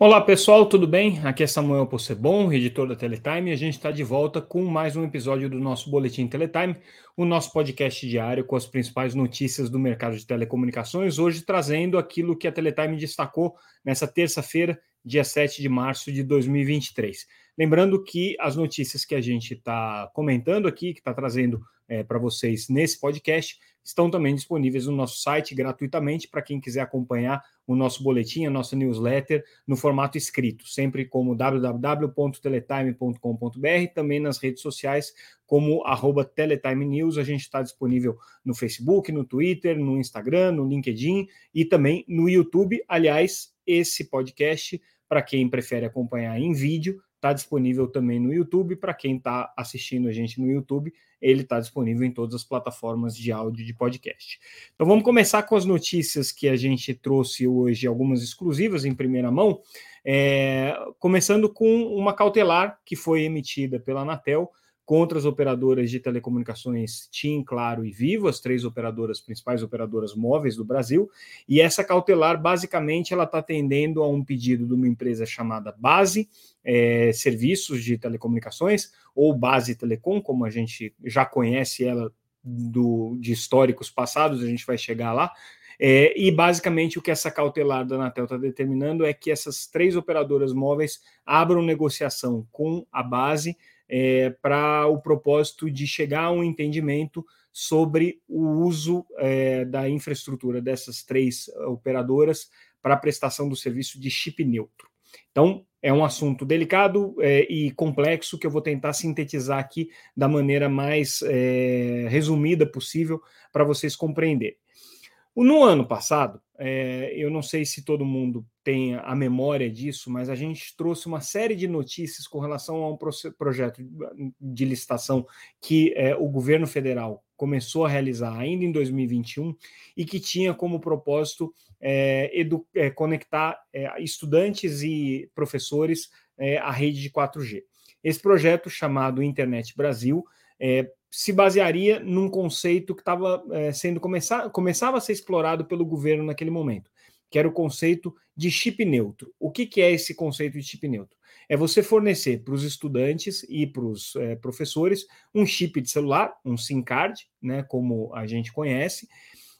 Olá pessoal, tudo bem? Aqui é Samuel Possebon, editor da Teletime, e a gente está de volta com mais um episódio do nosso Boletim Teletime, o nosso podcast diário com as principais notícias do mercado de telecomunicações, hoje trazendo aquilo que a Teletime destacou nessa terça-feira, dia 7 de março de 2023. Lembrando que as notícias que a gente está comentando aqui, que está trazendo é, para vocês nesse podcast, estão também disponíveis no nosso site gratuitamente para quem quiser acompanhar o nosso boletim, a nossa newsletter no formato escrito, sempre como www.teletime.com.br, também nas redes sociais como arroba Teletime News. A gente está disponível no Facebook, no Twitter, no Instagram, no LinkedIn e também no YouTube. Aliás, esse podcast, para quem prefere acompanhar em vídeo, está disponível também no YouTube. Para quem está assistindo a gente no YouTube, ele está disponível em todas as plataformas de áudio de podcast. Então vamos começar com as notícias que a gente trouxe hoje, algumas exclusivas em primeira mão, é, começando com uma cautelar que foi emitida pela Anatel contra as operadoras de telecomunicações TIM, Claro e Vivo, as três operadoras, principais operadoras móveis do Brasil, e essa cautelar, basicamente, ela está atendendo a um pedido de uma empresa chamada Base é, Serviços de Telecomunicações, ou Base Telecom, como a gente já conhece ela do, de históricos passados, a gente vai chegar lá, é, e basicamente o que essa cautelar da Anatel está determinando é que essas três operadoras móveis abram negociação com a base é, para o propósito de chegar a um entendimento sobre o uso é, da infraestrutura dessas três operadoras para a prestação do serviço de chip neutro. Então, é um assunto delicado é, e complexo que eu vou tentar sintetizar aqui da maneira mais é, resumida possível para vocês compreenderem. No ano passado, é, eu não sei se todo mundo tem a memória disso, mas a gente trouxe uma série de notícias com relação a um projeto de licitação que é, o governo federal começou a realizar ainda em 2021 e que tinha como propósito é, é conectar é, estudantes e professores é, à rede de 4G. Esse projeto, chamado Internet Brasil, é, se basearia num conceito que estava sendo começar, começava a ser explorado pelo governo naquele momento, que era o conceito de chip neutro. O que, que é esse conceito de chip neutro? É você fornecer para os estudantes e para os é, professores um chip de celular, um SIM card, né, como a gente conhece,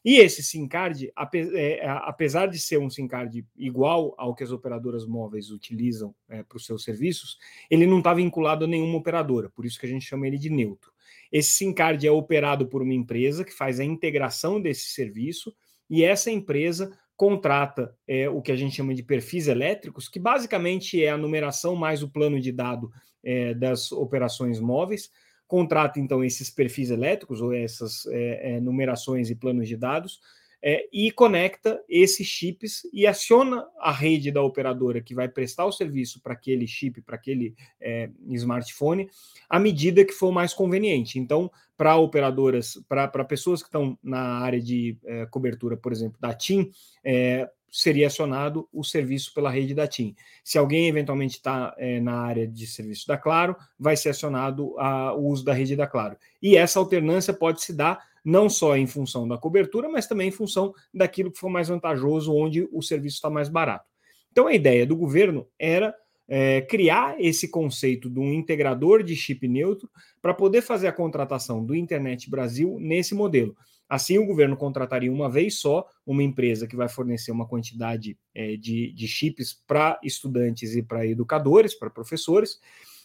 e esse SIM card, é, apesar de ser um SIM card igual ao que as operadoras móveis utilizam é, para os seus serviços, ele não está vinculado a nenhuma operadora, por isso que a gente chama ele de neutro. Esse SIM card é operado por uma empresa que faz a integração desse serviço e essa empresa contrata é, o que a gente chama de perfis elétricos, que basicamente é a numeração mais o plano de dado é, das operações móveis. Contrata então esses perfis elétricos ou essas é, é numerações e planos de dados é, e conecta esses chips e aciona a rede da operadora que vai prestar o serviço para aquele chip, para aquele é, smartphone, à medida que for mais conveniente. Então, para operadoras, para pessoas que estão na área de é, cobertura, por exemplo, da TIM, é, seria acionado o serviço pela rede da TIM. Se alguém eventualmente está é, na área de serviço da Claro, vai ser acionado a, o uso da rede da Claro. E essa alternância pode se dar não só em função da cobertura, mas também em função daquilo que for mais vantajoso, onde o serviço está mais barato. Então, a ideia do governo era é, criar esse conceito de um integrador de chip neutro para poder fazer a contratação do Internet Brasil nesse modelo. Assim, o governo contrataria uma vez só uma empresa que vai fornecer uma quantidade é, de, de chips para estudantes e para educadores, para professores,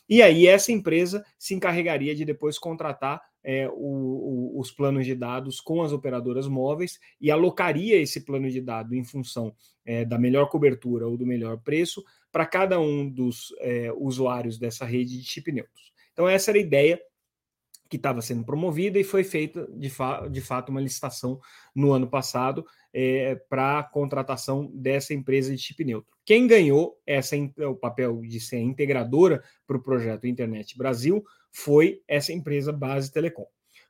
e aí essa empresa se encarregaria de depois contratar é, o, o, os planos de dados com as operadoras móveis e alocaria esse plano de dados em função é, da melhor cobertura ou do melhor preço para cada um dos é, usuários dessa rede de chip neutros. Então essa era a ideia que estava sendo promovida e foi feita de, fa de fato uma licitação no ano passado é, para a contratação dessa empresa de chip neutro. Quem ganhou essa, o papel de ser integradora para o projeto Internet Brasil foi essa empresa Base Telecom.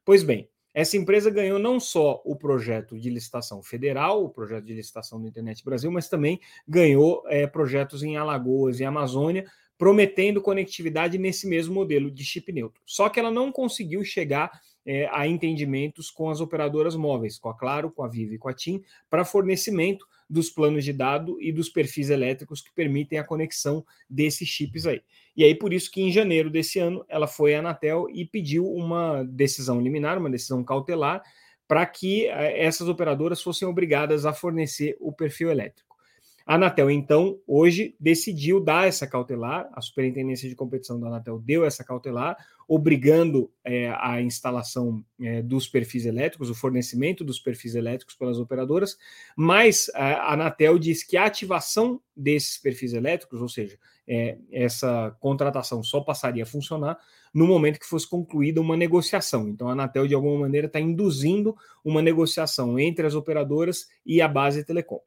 Pois bem, essa empresa ganhou não só o projeto de licitação federal, o projeto de licitação do Internet Brasil, mas também ganhou é, projetos em Alagoas e Amazônia prometendo conectividade nesse mesmo modelo de chip neutro. Só que ela não conseguiu chegar é, a entendimentos com as operadoras móveis, com a Claro, com a Vivo e com a TIM, para fornecimento dos planos de dado e dos perfis elétricos que permitem a conexão desses chips aí. E aí, por isso que em janeiro desse ano, ela foi à Anatel e pediu uma decisão liminar, uma decisão cautelar, para que eh, essas operadoras fossem obrigadas a fornecer o perfil elétrico. A Anatel, então, hoje decidiu dar essa cautelar, a Superintendência de Competição da Anatel deu essa cautelar, obrigando é, a instalação é, dos perfis elétricos, o fornecimento dos perfis elétricos pelas operadoras, mas a Anatel diz que a ativação desses perfis elétricos, ou seja, é, essa contratação só passaria a funcionar no momento que fosse concluída uma negociação. Então, a Anatel, de alguma maneira, está induzindo uma negociação entre as operadoras e a base telecom.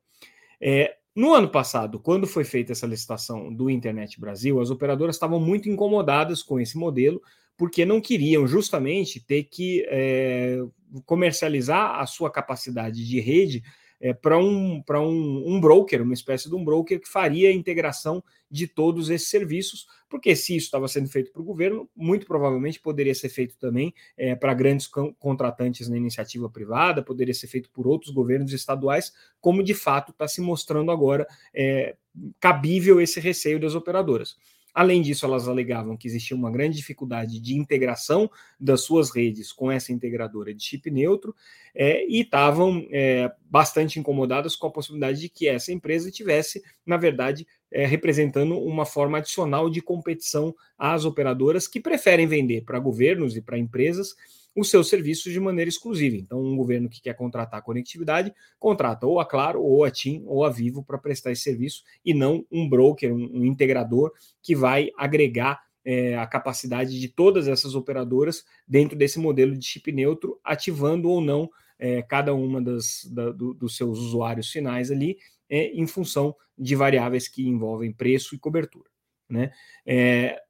É, no ano passado, quando foi feita essa licitação do Internet Brasil, as operadoras estavam muito incomodadas com esse modelo, porque não queriam justamente ter que é, comercializar a sua capacidade de rede é, para um, um, um broker, uma espécie de um broker que faria a integração de todos esses serviços, porque se isso estava sendo feito para o governo, muito provavelmente poderia ser feito também é, para grandes contratantes na iniciativa privada, poderia ser feito por outros governos estaduais, como de fato está se mostrando agora é, cabível esse receio das operadoras. Além disso, elas alegavam que existia uma grande dificuldade de integração das suas redes com essa integradora de chip neutro é, e estavam é, bastante incomodadas com a possibilidade de que essa empresa tivesse, na verdade, é, representando uma forma adicional de competição às operadoras que preferem vender para governos e para empresas os seus serviços de maneira exclusiva. Então, um governo que quer contratar conectividade, contrata ou a Claro, ou a TIM, ou a Vivo para prestar esse serviço, e não um broker, um, um integrador que vai agregar é, a capacidade de todas essas operadoras dentro desse modelo de chip neutro, ativando ou não é, cada uma das, da, do, dos seus usuários finais ali, é, em função de variáveis que envolvem preço e cobertura. Né? É,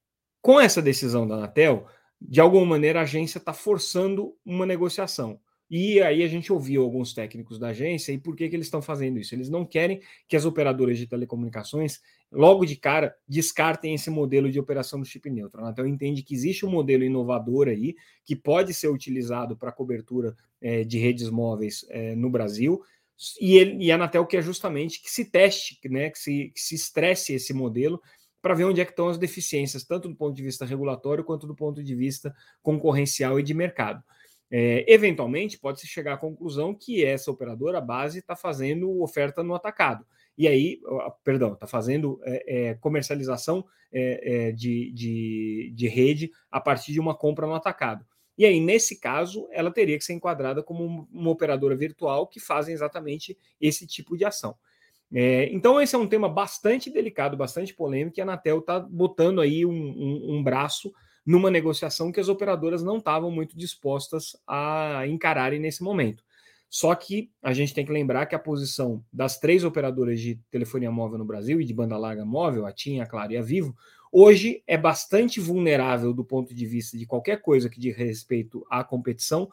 com essa decisão da Anatel, de alguma maneira a agência está forçando uma negociação. E aí a gente ouviu alguns técnicos da agência e por que, que eles estão fazendo isso? Eles não querem que as operadoras de telecomunicações, logo de cara, descartem esse modelo de operação do chip neutro. A Anatel entende que existe um modelo inovador aí que pode ser utilizado para cobertura é, de redes móveis é, no Brasil. E, ele, e a Anatel quer justamente que se teste, né, que, se, que se estresse esse modelo para ver onde é que estão as deficiências, tanto do ponto de vista regulatório quanto do ponto de vista concorrencial e de mercado. É, eventualmente, pode-se chegar à conclusão que essa operadora base está fazendo oferta no atacado. E aí, perdão, está fazendo é, é, comercialização é, é, de, de, de rede a partir de uma compra no atacado. E aí, nesse caso, ela teria que ser enquadrada como uma operadora virtual que fazem exatamente esse tipo de ação. É, então, esse é um tema bastante delicado, bastante polêmico, e a Anatel está botando aí um, um, um, braço numa negociação que as operadoras não estavam muito dispostas a encararem nesse momento. Só que a gente tem que lembrar que a posição das três operadoras de telefonia móvel no Brasil e de banda larga móvel, a TIM, a Claro e a Vivo, hoje é bastante vulnerável do ponto de vista de qualquer coisa que diz respeito à competição,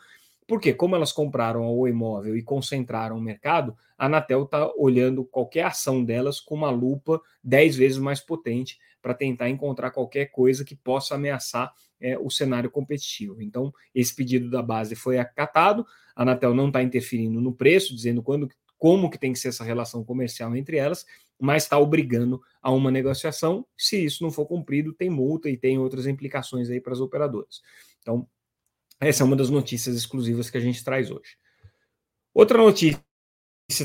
porque, como elas compraram o imóvel e concentraram o mercado, a Anatel está olhando qualquer ação delas com uma lupa dez vezes mais potente para tentar encontrar qualquer coisa que possa ameaçar é, o cenário competitivo. Então, esse pedido da base foi acatado, a Anatel não está interferindo no preço, dizendo quando, como que tem que ser essa relação comercial entre elas, mas está obrigando a uma negociação. Se isso não for cumprido, tem multa e tem outras implicações aí para as operadoras. Então, essa é uma das notícias exclusivas que a gente traz hoje. Outra notícia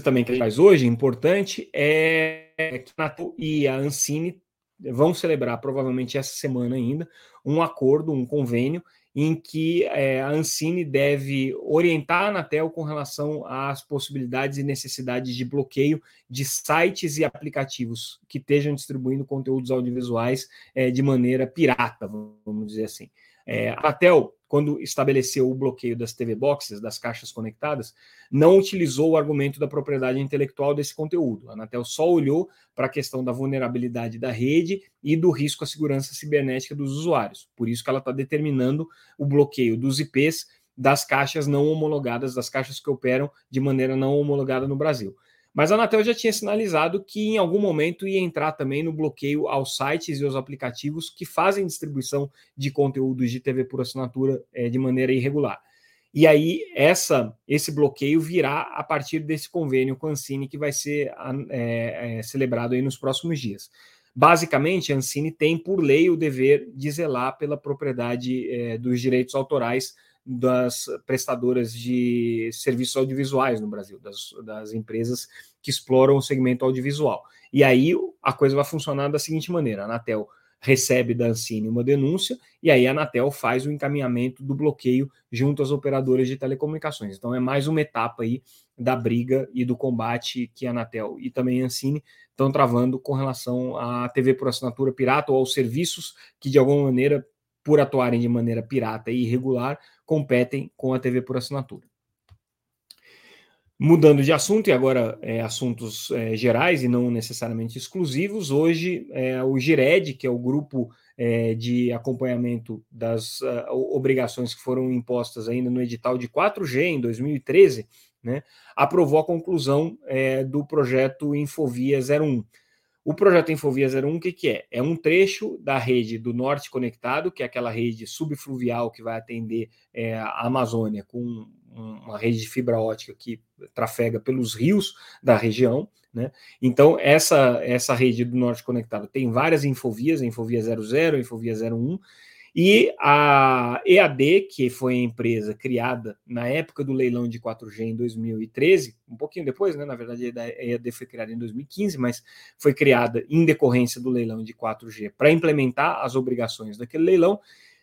também que a gente traz hoje, importante, é que a NATO e a Ancine vão celebrar, provavelmente essa semana ainda, um acordo, um convênio, em que é, a Ancine deve orientar a Anatel com relação às possibilidades e necessidades de bloqueio de sites e aplicativos que estejam distribuindo conteúdos audiovisuais é, de maneira pirata, vamos dizer assim. É, a Anatel quando estabeleceu o bloqueio das TV Boxes, das caixas conectadas, não utilizou o argumento da propriedade intelectual desse conteúdo. A Anatel só olhou para a questão da vulnerabilidade da rede e do risco à segurança cibernética dos usuários. Por isso que ela está determinando o bloqueio dos IPs das caixas não homologadas, das caixas que operam de maneira não homologada no Brasil. Mas a Anatel já tinha sinalizado que em algum momento ia entrar também no bloqueio aos sites e aos aplicativos que fazem distribuição de conteúdos de TV por assinatura é, de maneira irregular. E aí essa esse bloqueio virá a partir desse convênio com a Ancine que vai ser é, é, celebrado aí nos próximos dias. Basicamente, a Ancine tem por lei o dever de zelar pela propriedade dos direitos autorais das prestadoras de serviços audiovisuais no Brasil, das, das empresas que exploram o segmento audiovisual. E aí a coisa vai funcionar da seguinte maneira: a Anatel recebe da Ancine uma denúncia e aí a Anatel faz o encaminhamento do bloqueio junto às operadoras de telecomunicações. Então é mais uma etapa aí da briga e do combate que a Anatel e também a Ancine estão travando com relação à TV por assinatura pirata ou aos serviços que de alguma maneira por atuarem de maneira pirata e irregular competem com a TV por assinatura. Mudando de assunto, e agora é, assuntos é, gerais e não necessariamente exclusivos, hoje é, o GIRED, que é o grupo é, de acompanhamento das uh, obrigações que foram impostas ainda no edital de 4G em 2013, né, aprovou a conclusão é, do projeto Infovia 01. O projeto Infovia 01, o que, que é? É um trecho da rede do Norte Conectado, que é aquela rede subfluvial que vai atender é, a Amazônia com uma rede de fibra ótica que trafega pelos rios da região. Né? Então, essa, essa rede do Norte Conectado tem várias infovias, Infovia 00, a Infovia 01, e a EAD, que foi a empresa criada na época do leilão de 4G em 2013, um pouquinho depois, né? Na verdade, a EAD foi criada em 2015, mas foi criada em decorrência do leilão de 4G para implementar as obrigações daquele leilão,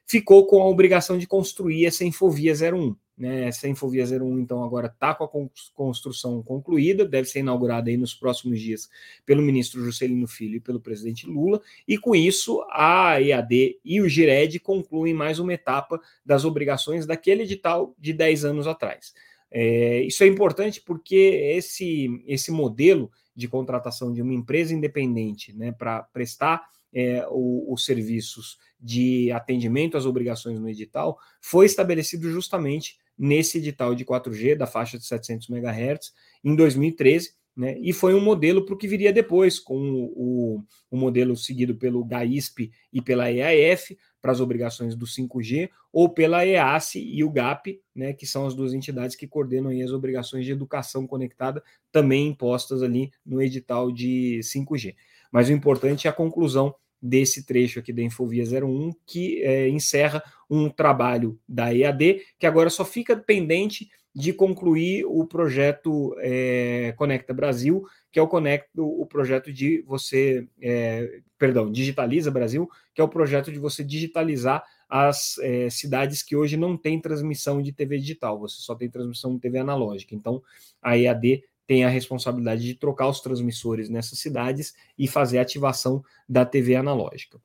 ficou com a obrigação de construir essa Infovia 01. Né, essa Infovia 01, então, agora está com a construção concluída, deve ser inaugurada aí nos próximos dias pelo ministro Juscelino Filho e pelo presidente Lula, e com isso a EAD e o GIRED concluem mais uma etapa das obrigações daquele edital de 10 anos atrás. É, isso é importante porque esse, esse modelo de contratação de uma empresa independente né, para prestar é, os serviços de atendimento às obrigações no edital foi estabelecido justamente nesse edital de 4G da faixa de 700 MHz em 2013, né, e foi um modelo para o que viria depois, com o, o, modelo seguido pelo GAISP e pela EAF, para as obrigações do 5G, ou pela EAC e o GAP, né, que são as duas entidades que coordenam as obrigações de educação conectada, também impostas ali no edital de 5G. Mas o importante é a conclusão desse trecho aqui da Infovia 01, que é, encerra um trabalho da EAD, que agora só fica pendente de concluir o projeto é, Conecta Brasil, que é o Conecta, o projeto de você, é, perdão, Digitaliza Brasil, que é o projeto de você digitalizar as é, cidades que hoje não têm transmissão de TV digital, você só tem transmissão de TV analógica. Então, a EAD tem a responsabilidade de trocar os transmissores nessas cidades e fazer a ativação da TV analógica.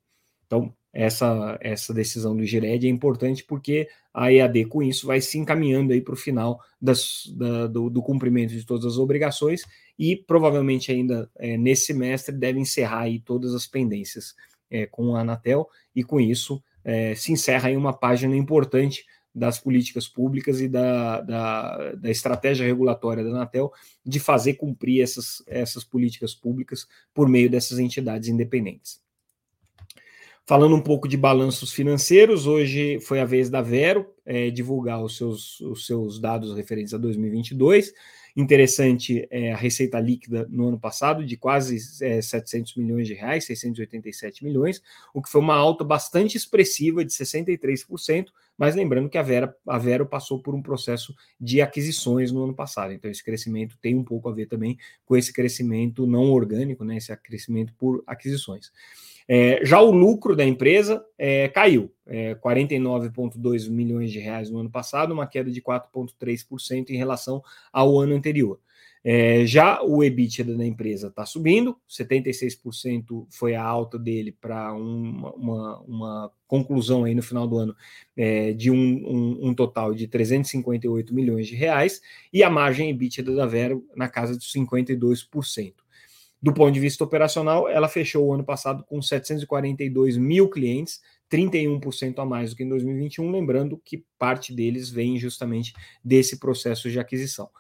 Então, essa, essa decisão do Gired é importante porque a EAD, com isso, vai se encaminhando aí para o final das, da, do, do, cumprimento de todas as obrigações e provavelmente ainda é, nesse semestre deve encerrar aí todas as pendências é, com a Anatel e com isso é, se encerra aí uma página importante das políticas públicas e da, da, da, estratégia regulatória da Anatel de fazer cumprir essas, essas políticas públicas por meio dessas entidades independentes. Falando um pouco de balanços financeiros, hoje foi a vez da Vero é, divulgar os seus, os seus dados referentes a 2022. Interessante é, a receita líquida no ano passado de quase é, 700 milhões de reais, 687 milhões, o que foi uma alta bastante expressiva de 63%, mas lembrando que a, Vera, a Vero passou por um processo de aquisições no ano passado, então esse crescimento tem um pouco a ver também com esse crescimento não orgânico, né, esse crescimento por aquisições. É, já o lucro da empresa é, caiu, é, 49,2 milhões de reais no ano passado, uma queda de 4,3% em relação ao ano anterior. É, já o EBITDA da empresa está subindo, 76% foi a alta dele para uma, uma, uma, conclusão aí no final do ano é, de um, um, um, total de 358 milhões de reais, e a margem EBITDA da Vero na casa de 52%. Do ponto de vista operacional, ela fechou o ano passado com 742 mil clientes, 31% a mais do que em 2021, lembrando que parte deles vem justamente desse processo de aquisição.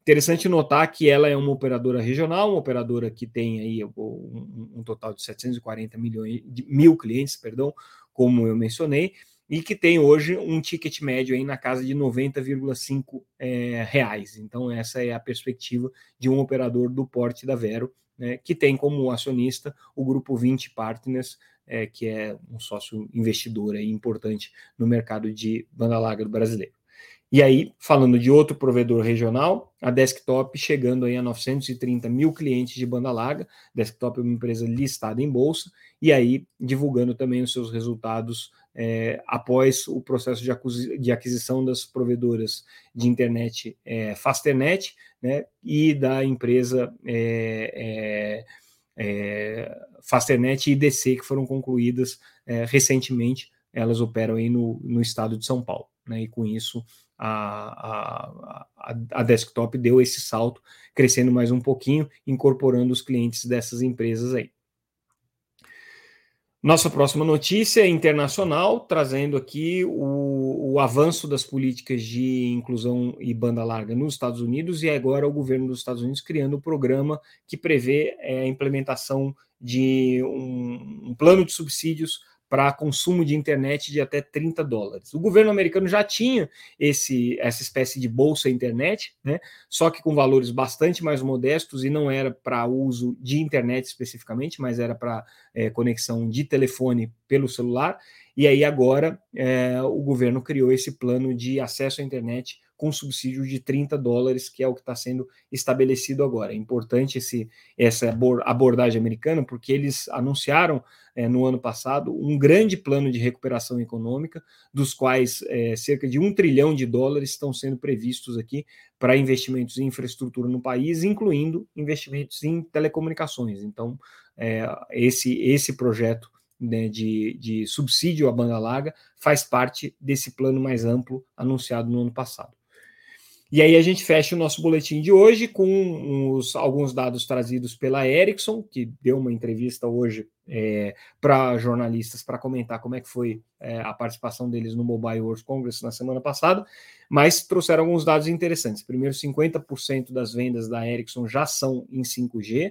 Interessante notar que ela é uma operadora regional, uma operadora que tem aí um, total de 740 milhões de mil clientes, perdão, como eu mencionei, e que tem hoje um ticket médio aí na casa de 90,5 é, reais. Então, essa é a perspectiva de um operador do porte da Vero, né, que tem como acionista o grupo 20 Partners, é, que é um sócio investidor importante no mercado de banda larga do brasileiro. E aí, falando de outro provedor regional, a Desktop chegando aí a 930 mil clientes de banda larga. Desktop é uma empresa listada em bolsa, e aí divulgando também os seus resultados é, após o processo de, de, aquisição das provedoras de internet é, Fasternet né, e da empresa é, é, é Fasternet e IDC, que foram concluídas é, recentemente. Elas operam aí no, no estado de São Paulo. Né, e com isso a, a, a, desktop deu esse salto, crescendo mais um pouquinho, incorporando os clientes dessas empresas aí. Nossa próxima notícia é internacional, trazendo aqui o, o, avanço das políticas de inclusão e banda larga nos Estados Unidos, e agora o governo dos Estados Unidos criando um programa que prevê é, a implementação de um, um plano de subsídios para consumo de internet de até 30 dólares. O governo americano já tinha esse, essa espécie de bolsa internet, né? só que com valores bastante mais modestos e não era para uso de internet especificamente, mas era para é, conexão de telefone pelo celular. E aí agora é, o governo criou esse plano de acesso à internet com subsídio de 30 dólares, que é o que está sendo estabelecido agora. É importante esse, essa abordagem americana, porque eles anunciaram é, no ano passado um grande plano de recuperação econômica, dos quais é, cerca de um trilhão de dólares estão sendo previstos aqui para investimentos em infraestrutura no país, incluindo investimentos em telecomunicações. Então, é, esse, esse projeto né, de, de subsídio à banda larga faz parte desse plano mais amplo anunciado no ano passado. E aí a gente fecha o nosso boletim de hoje com alguns dados trazidos pela Ericsson, que deu uma entrevista hoje é, para jornalistas para comentar como é que foi é, a participação deles no Mobile World Congress na semana passada, mas trouxeram alguns dados interessantes. Primeiro, 50% das vendas da Ericsson já são em 5G,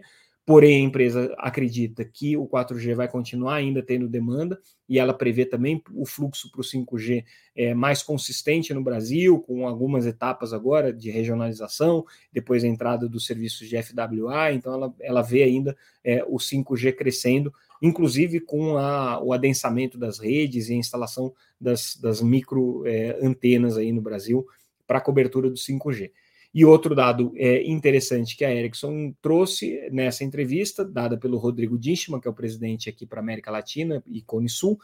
Porém, a empresa acredita que o 4G vai continuar ainda tendo demanda e ela prevê também o fluxo para o 5G é, mais consistente no Brasil, com algumas etapas agora de regionalização, depois a entrada dos serviços de FWA. Então, ela, ela vê ainda é, o 5G crescendo, inclusive com a, o adensamento das redes e a instalação das, das micro é, antenas aí no Brasil para a cobertura do 5G. E outro dado é, interessante que a Ericsson trouxe nessa entrevista, dada pelo Rodrigo Dishman, que é o presidente aqui para América Latina e Cone Sul,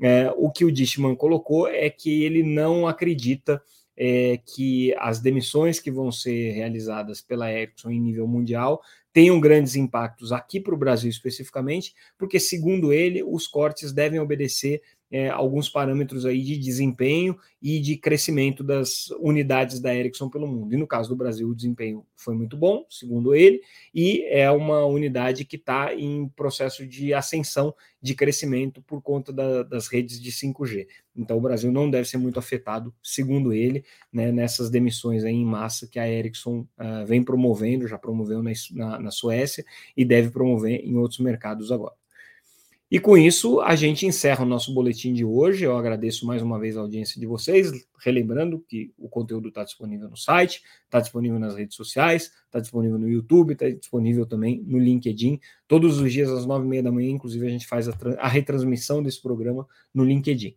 é, o que o Dishman colocou é que ele não acredita é, que as demissões que vão ser realizadas pela Ericsson em nível mundial tenham grandes impactos aqui para o Brasil especificamente, porque, segundo ele, os cortes devem obedecer é, alguns parâmetros aí de desempenho e de crescimento das unidades da Ericsson pelo mundo. E no caso do Brasil, o desempenho foi muito bom, segundo ele, e é uma unidade que está em processo de ascensão de crescimento por conta da, das redes de 5G. Então, o Brasil não deve ser muito afetado, segundo ele, né, nessas demissões em massa que a Ericsson uh, vem promovendo, já promoveu na, na, na Suécia e deve promover em outros mercados agora. E com isso, a gente encerra o nosso boletim de hoje. Eu agradeço mais uma vez a audiência de vocês, relembrando que o conteúdo está disponível no site, está disponível nas redes sociais, está disponível no YouTube, está disponível também no LinkedIn. Todos os dias às nove e meia da manhã, inclusive, a gente faz a, a retransmissão desse programa no LinkedIn.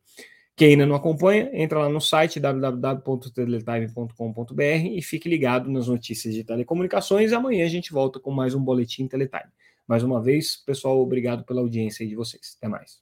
Quem ainda não acompanha, entra lá no site www.teletime.com.br e fique ligado nas notícias de telecomunicações. Amanhã a gente volta com mais um Boletim Teletime. Mais uma vez, pessoal, obrigado pela audiência de vocês. Até mais.